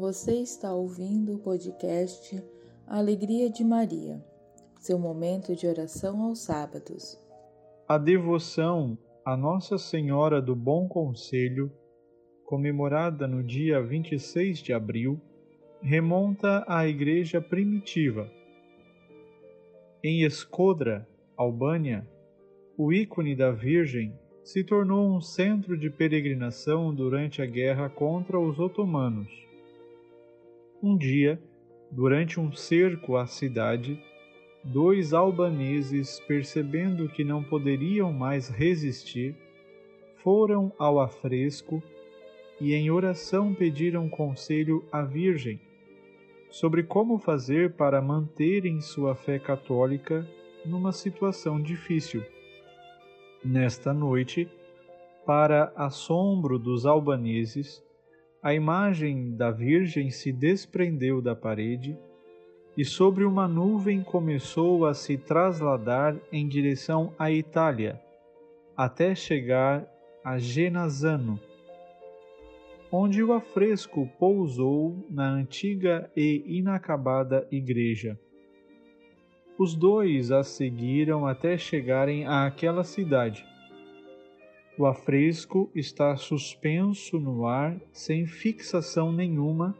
Você está ouvindo o podcast Alegria de Maria, seu momento de oração aos sábados. A devoção a Nossa Senhora do Bom Conselho, comemorada no dia 26 de abril, remonta à Igreja primitiva. Em Escodra, Albânia, o ícone da Virgem se tornou um centro de peregrinação durante a guerra contra os otomanos. Um dia, durante um cerco à cidade, dois albaneses, percebendo que não poderiam mais resistir, foram ao afresco e em oração pediram conselho à Virgem sobre como fazer para manterem sua fé católica numa situação difícil. Nesta noite, para assombro dos albaneses, a imagem da Virgem se desprendeu da parede e sobre uma nuvem começou a se trasladar em direção à Itália, até chegar a Genazzano, onde o afresco pousou na antiga e inacabada igreja. Os dois a seguiram até chegarem àquela cidade. O afresco está suspenso no ar, sem fixação nenhuma,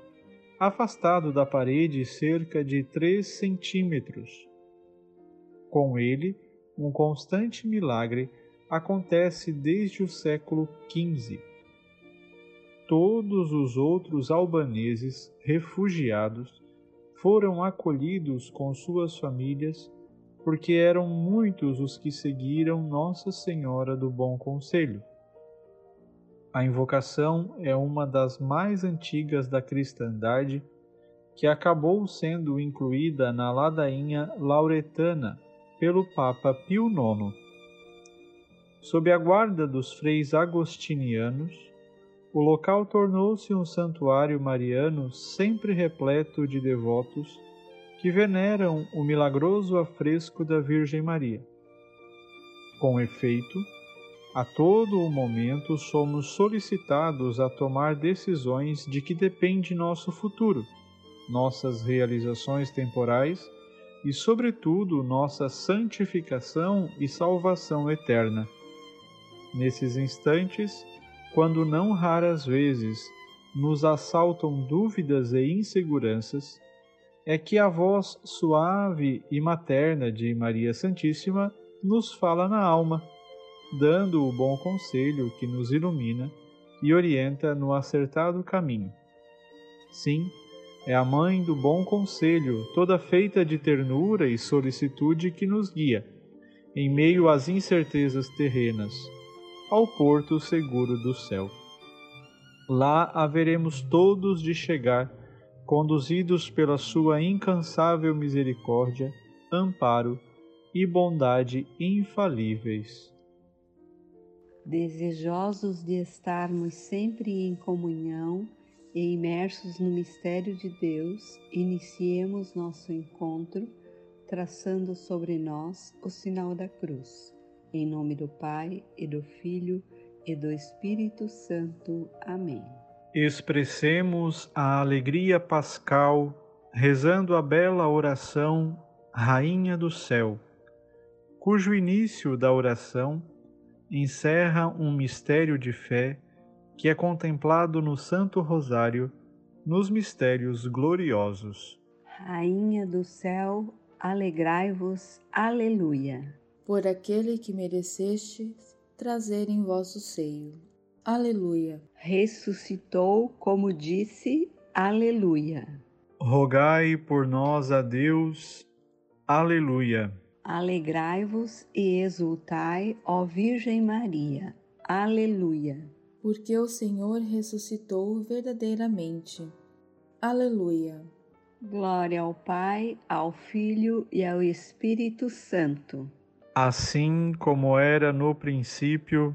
afastado da parede cerca de três centímetros. Com ele, um constante milagre acontece desde o século XV. Todos os outros albaneses refugiados foram acolhidos com suas famílias, porque eram muitos os que seguiram Nossa Senhora do Bom Conselho. A invocação é uma das mais antigas da cristandade, que acabou sendo incluída na ladainha lauretana pelo Papa Pio IX. Sob a guarda dos freis agostinianos, o local tornou-se um santuário mariano sempre repleto de devotos que veneram o milagroso afresco da Virgem Maria. Com efeito, a todo o momento somos solicitados a tomar decisões de que depende nosso futuro, nossas realizações temporais e, sobretudo, nossa santificação e salvação eterna. Nesses instantes, quando não raras vezes nos assaltam dúvidas e inseguranças, é que a voz suave e materna de Maria Santíssima nos fala na alma, dando o bom conselho que nos ilumina e orienta no acertado caminho. Sim, é a mãe do bom conselho, toda feita de ternura e solicitude que nos guia, em meio às incertezas terrenas ao porto seguro do céu. Lá haveremos todos de chegar, conduzidos pela sua incansável misericórdia, amparo e bondade infalíveis. Desejosos de estarmos sempre em comunhão e imersos no mistério de Deus, iniciemos nosso encontro traçando sobre nós o sinal da cruz em nome do Pai e do Filho e do Espírito Santo. Amém. Expressemos a alegria pascal rezando a bela oração Rainha do Céu, cujo início da oração encerra um mistério de fé que é contemplado no Santo Rosário nos mistérios gloriosos. Rainha do céu, alegrai-vos, aleluia por aquele que mereceste trazer em vosso seio. Aleluia. Ressuscitou, como disse, Aleluia. Rogai por nós a Deus. Aleluia. Alegrai-vos e exultai, ó Virgem Maria. Aleluia. Porque o Senhor ressuscitou verdadeiramente. Aleluia. Glória ao Pai, ao Filho e ao Espírito Santo assim como era no princípio,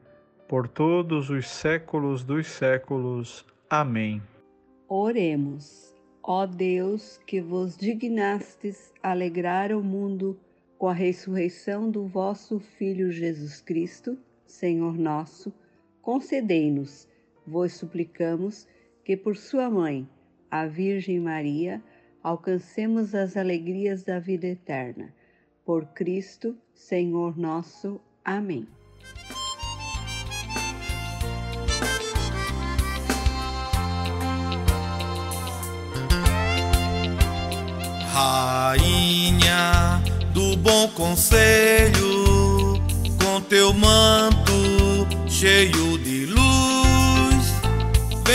por todos os séculos dos séculos. Amém. Oremos. Ó Deus, que vos dignastes alegrar o mundo com a ressurreição do vosso Filho Jesus Cristo, Senhor nosso, concedei-nos, vos suplicamos, que por sua mãe, a Virgem Maria, alcancemos as alegrias da vida eterna. Por Cristo, Senhor nosso. Amém. Rainha do bom conselho, com teu manto cheio de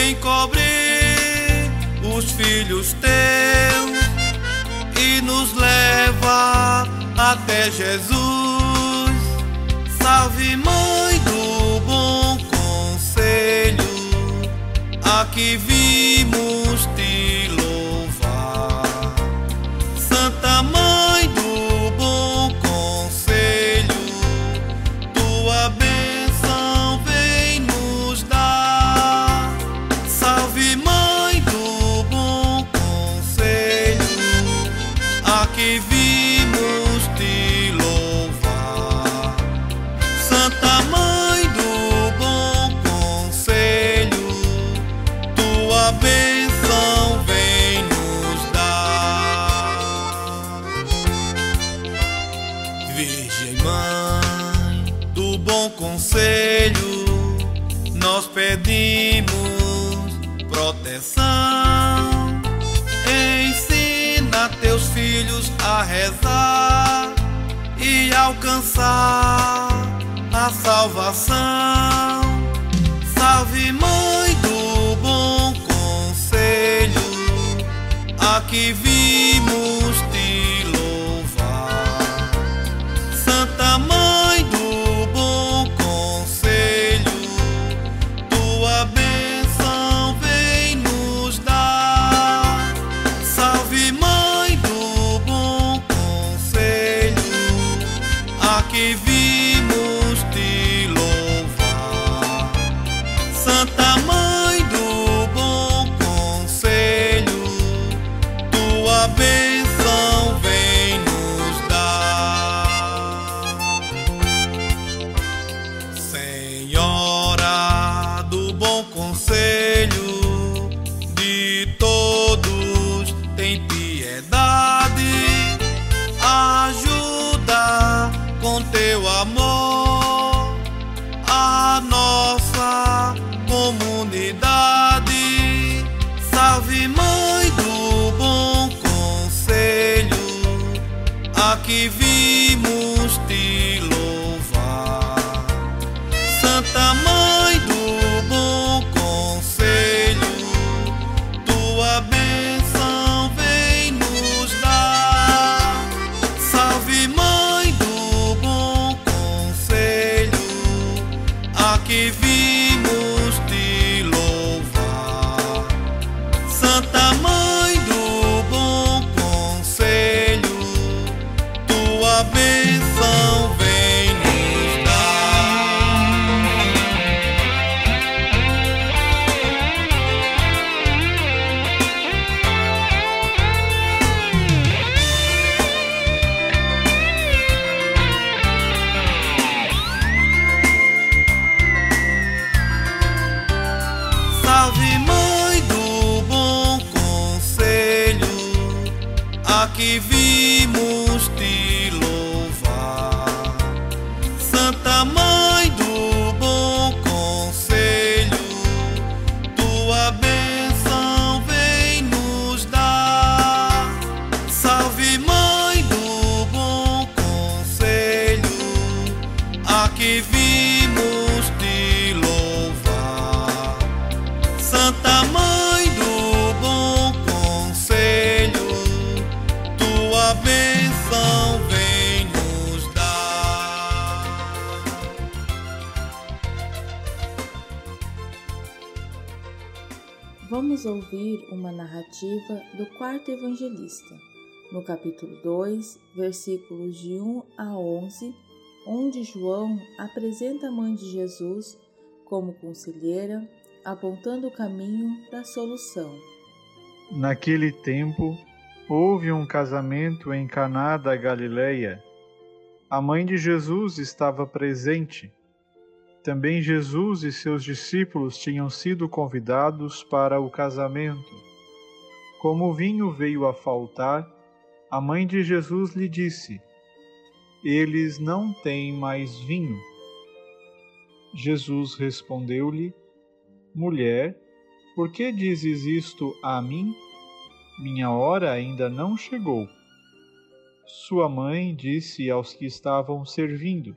vem cobrir os filhos teus e nos leva até Jesus. Salve, Mãe do bom conselho, aqui vimos nós pedimos proteção. Ensina teus filhos a rezar e alcançar a salvação. Salve, Mãe do bom conselho, aqui vimos vimos aqui vimos vamos ouvir uma narrativa do quarto evangelista, no capítulo 2, versículos de 1 a 11, onde João apresenta a mãe de Jesus como conselheira, apontando o caminho da solução. Naquele tempo, houve um casamento em Caná da Galileia. A mãe de Jesus estava presente. Também Jesus e seus discípulos tinham sido convidados para o casamento. Como o vinho veio a faltar, a mãe de Jesus lhe disse: Eles não têm mais vinho. Jesus respondeu-lhe: Mulher, por que dizes isto a mim? Minha hora ainda não chegou. Sua mãe disse aos que estavam servindo: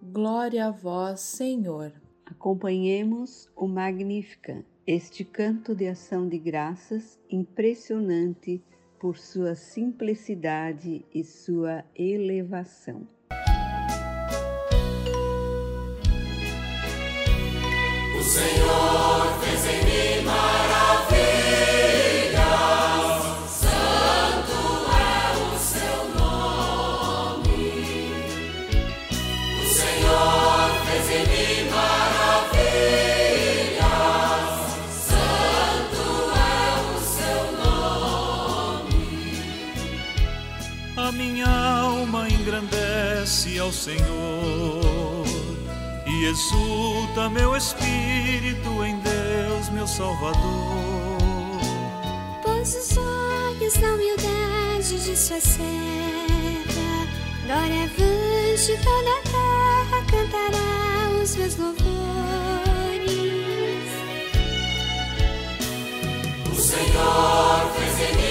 Glória a vós, Senhor. Acompanhemos o Magnificat, este canto de ação de graças impressionante por sua simplicidade e sua elevação. Ao Senhor e exulta meu espírito em Deus, meu Salvador. Pôs os olhos na humildade de sua serva, glória avante toda a terra cantará os meus louvores. O Senhor fez em mim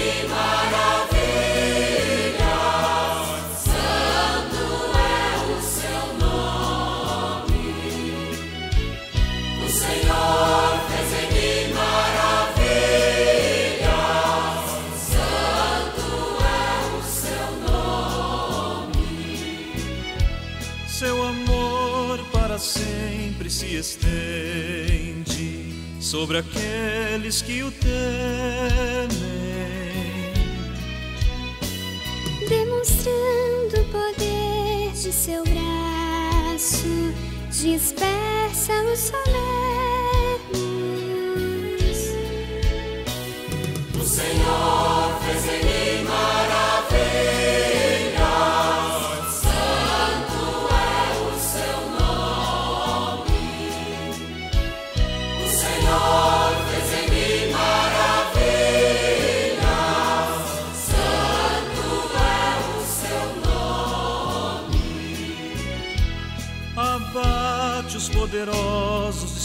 sobre aqueles que o temem, demonstrando o poder de seu braço, dispersa os solenes. O Senhor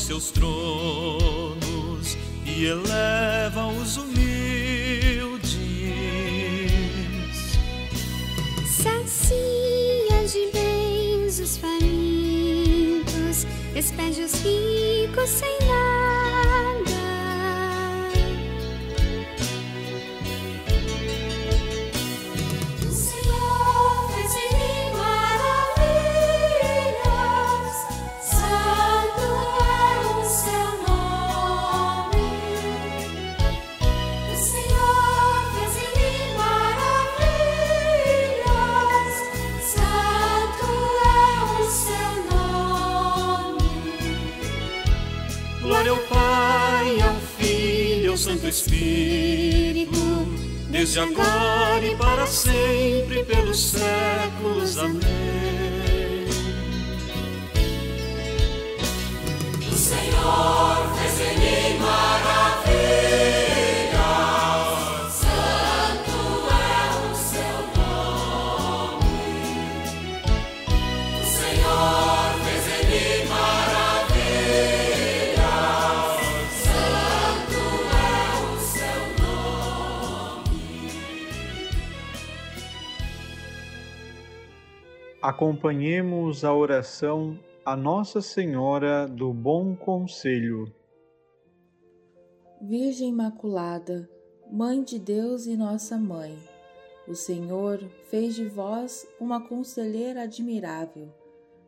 seus tronos e eleva os humildes. Sacia de bens os famintos, despede os ricos sem desde Acompanhemos a oração a Nossa Senhora do Bom Conselho. Virgem Imaculada, Mãe de Deus e nossa Mãe, o Senhor fez de vós uma conselheira admirável.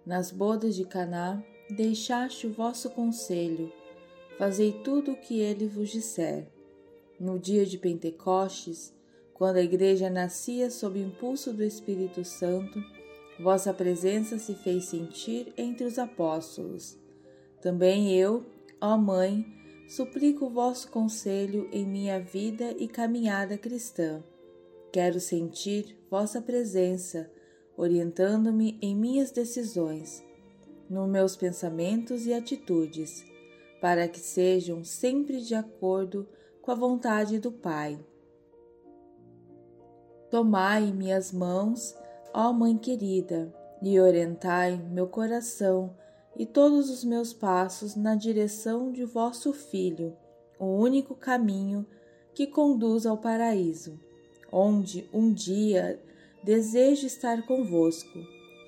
Nas bodas de Caná deixaste o vosso conselho, fazei tudo o que ele vos disser. No dia de Pentecostes, quando a igreja nascia sob impulso do Espírito Santo, Vossa presença se fez sentir entre os apóstolos. Também eu, ó Mãe, suplico o vosso conselho em minha vida e caminhada cristã. Quero sentir vossa presença, orientando-me em minhas decisões, nos meus pensamentos e atitudes, para que sejam sempre de acordo com a vontade do Pai. Tomai minhas mãos Ó Mãe querida, e orientai meu coração e todos os meus passos na direção de vosso Filho, o único caminho que conduz ao paraíso, onde um dia desejo estar convosco,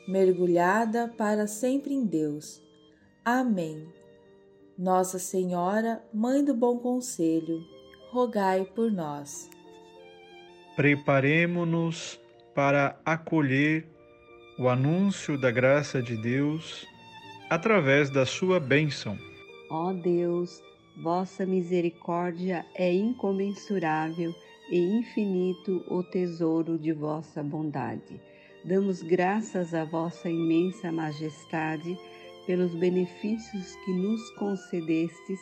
mergulhada para sempre em Deus. Amém. Nossa Senhora, Mãe do Bom Conselho, rogai por nós. Preparemo-nos para acolher o anúncio da graça de Deus através da sua bênção. Ó Deus, vossa misericórdia é incomensurável e infinito o tesouro de vossa bondade. Damos graças à vossa imensa majestade pelos benefícios que nos concedestes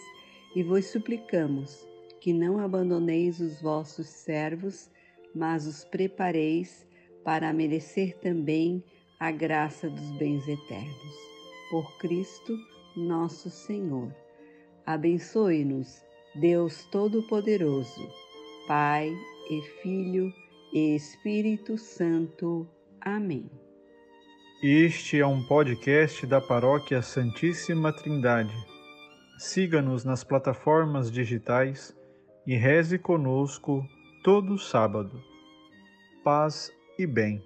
e vos suplicamos que não abandoneis os vossos servos, mas os prepareis para merecer também a graça dos bens eternos. Por Cristo nosso Senhor. Abençoe-nos, Deus Todo-Poderoso, Pai e Filho e Espírito Santo. Amém. Este é um podcast da Paróquia Santíssima Trindade. Siga-nos nas plataformas digitais e reze conosco todo sábado. Paz e bem.